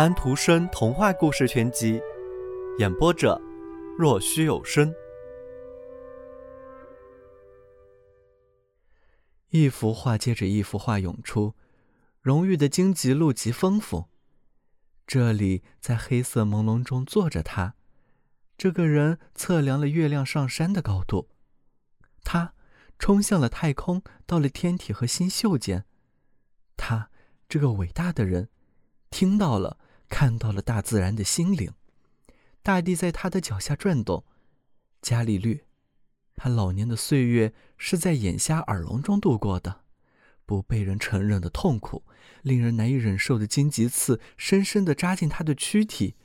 安徒生童话故事全集，演播者：若虚有声。一幅画接着一幅画涌出，荣誉的荆棘路极丰富。这里在黑色朦胧中坐着他，这个人测量了月亮上山的高度，他冲向了太空，到了天体和星宿间。他这个伟大的人，听到了。看到了大自然的心灵，大地在他的脚下转动。伽利略，他老年的岁月是在眼瞎耳聋中度过的，不被人承认的痛苦，令人难以忍受的荆棘刺深深地扎进他的躯体，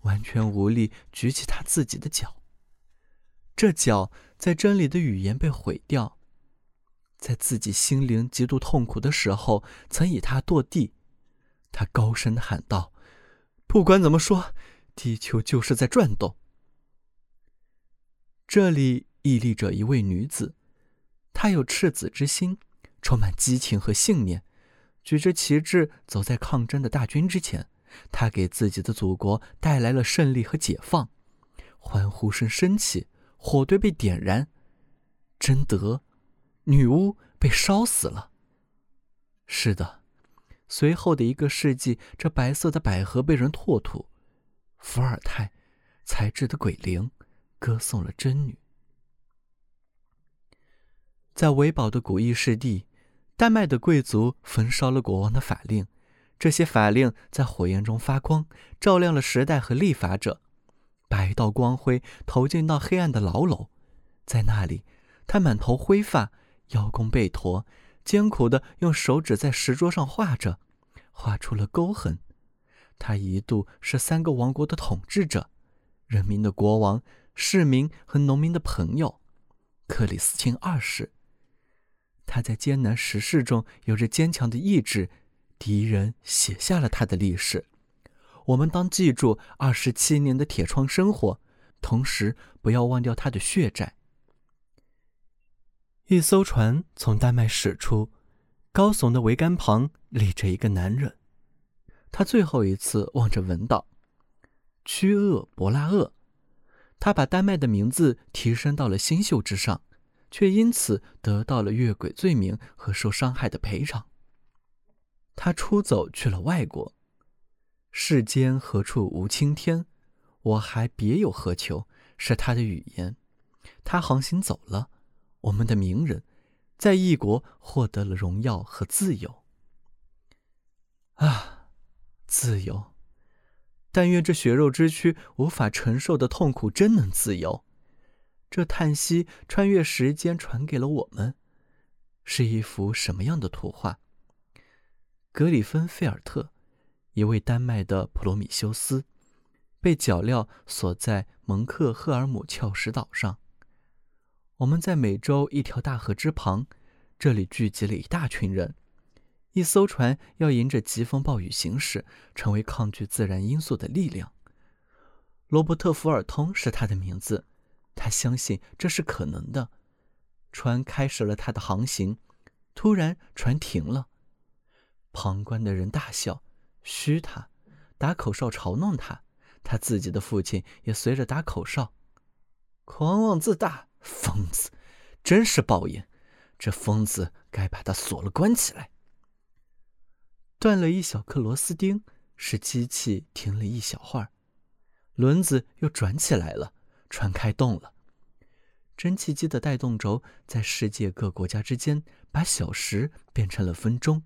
完全无力举起他自己的脚。这脚在真理的语言被毁掉，在自己心灵极度痛苦的时候，曾以他堕地。他高声喊道。不管怎么说，地球就是在转动。这里屹立着一位女子，她有赤子之心，充满激情和信念，举着旗帜走在抗争的大军之前。她给自己的祖国带来了胜利和解放。欢呼声升起，火堆被点燃，贞德，女巫被烧死了。是的。随后的一个世纪，这白色的百合被人拓土，伏尔泰，才智的鬼灵，歌颂了真女。在维堡的古意世地，丹麦的贵族焚烧了国王的法令，这些法令在火焰中发光，照亮了时代和立法者，把一道光辉投进到黑暗的牢笼，在那里，他满头灰发，腰弓背驼。艰苦的用手指在石桌上画着，画出了沟痕。他一度是三个王国的统治者，人民的国王，市民和农民的朋友，克里斯汀二世。他在艰难时事中有着坚强的意志，敌人写下了他的历史。我们当记住二十七年的铁窗生活，同时不要忘掉他的血债。一艘船从丹麦驶出，高耸的桅杆旁立着一个男人。他最后一次望着文道，屈厄伯拉厄。他把丹麦的名字提升到了星宿之上，却因此得到了越轨罪名和受伤害的赔偿。他出走去了外国。世间何处无青天？我还别有何求？是他的语言。他航行走了。我们的名人，在异国获得了荣耀和自由。啊，自由！但愿这血肉之躯无法承受的痛苦真能自由。这叹息穿越时间传给了我们，是一幅什么样的图画？格里芬菲尔特，一位丹麦的普罗米修斯，被脚镣锁在蒙克赫尔姆峭石岛上。我们在美洲一条大河之旁，这里聚集了一大群人。一艘船要迎着疾风暴雨行驶，成为抗拒自然因素的力量。罗伯特·福尔通是他的名字，他相信这是可能的。船开始了他的航行，突然船停了。旁观的人大笑，嘘他，打口哨嘲弄他。他自己的父亲也随着打口哨，狂妄自大。疯子，真是报应！这疯子该把他锁了关起来。断了一小颗螺丝钉，使机器停了一小会儿，轮子又转起来了，船开动了。蒸汽机的带动轴在世界各国家之间，把小时变成了分钟。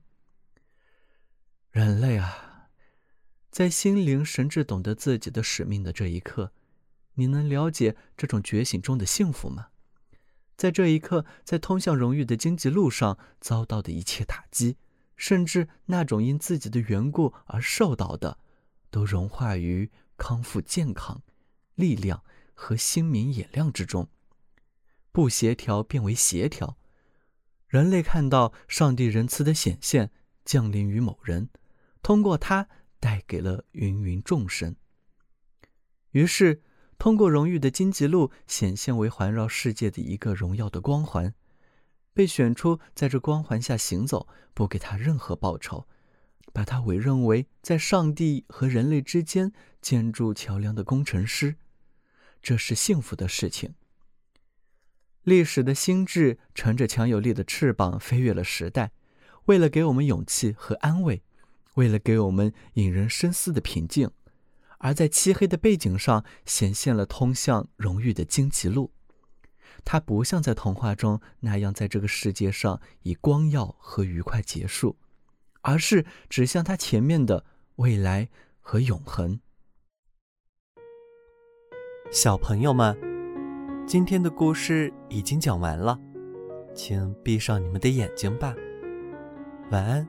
人类啊，在心灵神智懂得自己的使命的这一刻。你能了解这种觉醒中的幸福吗？在这一刻，在通向荣誉的荆棘路上遭到的一切打击，甚至那种因自己的缘故而受到的，都融化于康复、健康、力量和心明眼亮之中。不协调变为协调，人类看到上帝仁慈的显现降临于某人，通过他带给了芸芸众生。于是。通过荣誉的荆棘路显现为环绕世界的一个荣耀的光环，被选出在这光环下行走，不给他任何报酬，把他委任为在上帝和人类之间建筑桥梁的工程师，这是幸福的事情。历史的心智乘着强有力的翅膀飞越了时代，为了给我们勇气和安慰，为了给我们引人深思的平静，而在漆黑的背景上显现了通向荣誉的荆棘路。它不像在童话中那样在这个世界上以光耀和愉快结束。而是指向他前面的未来和永恒。小朋友们，今天的故事已经讲完了，请闭上你们的眼睛吧，晚安。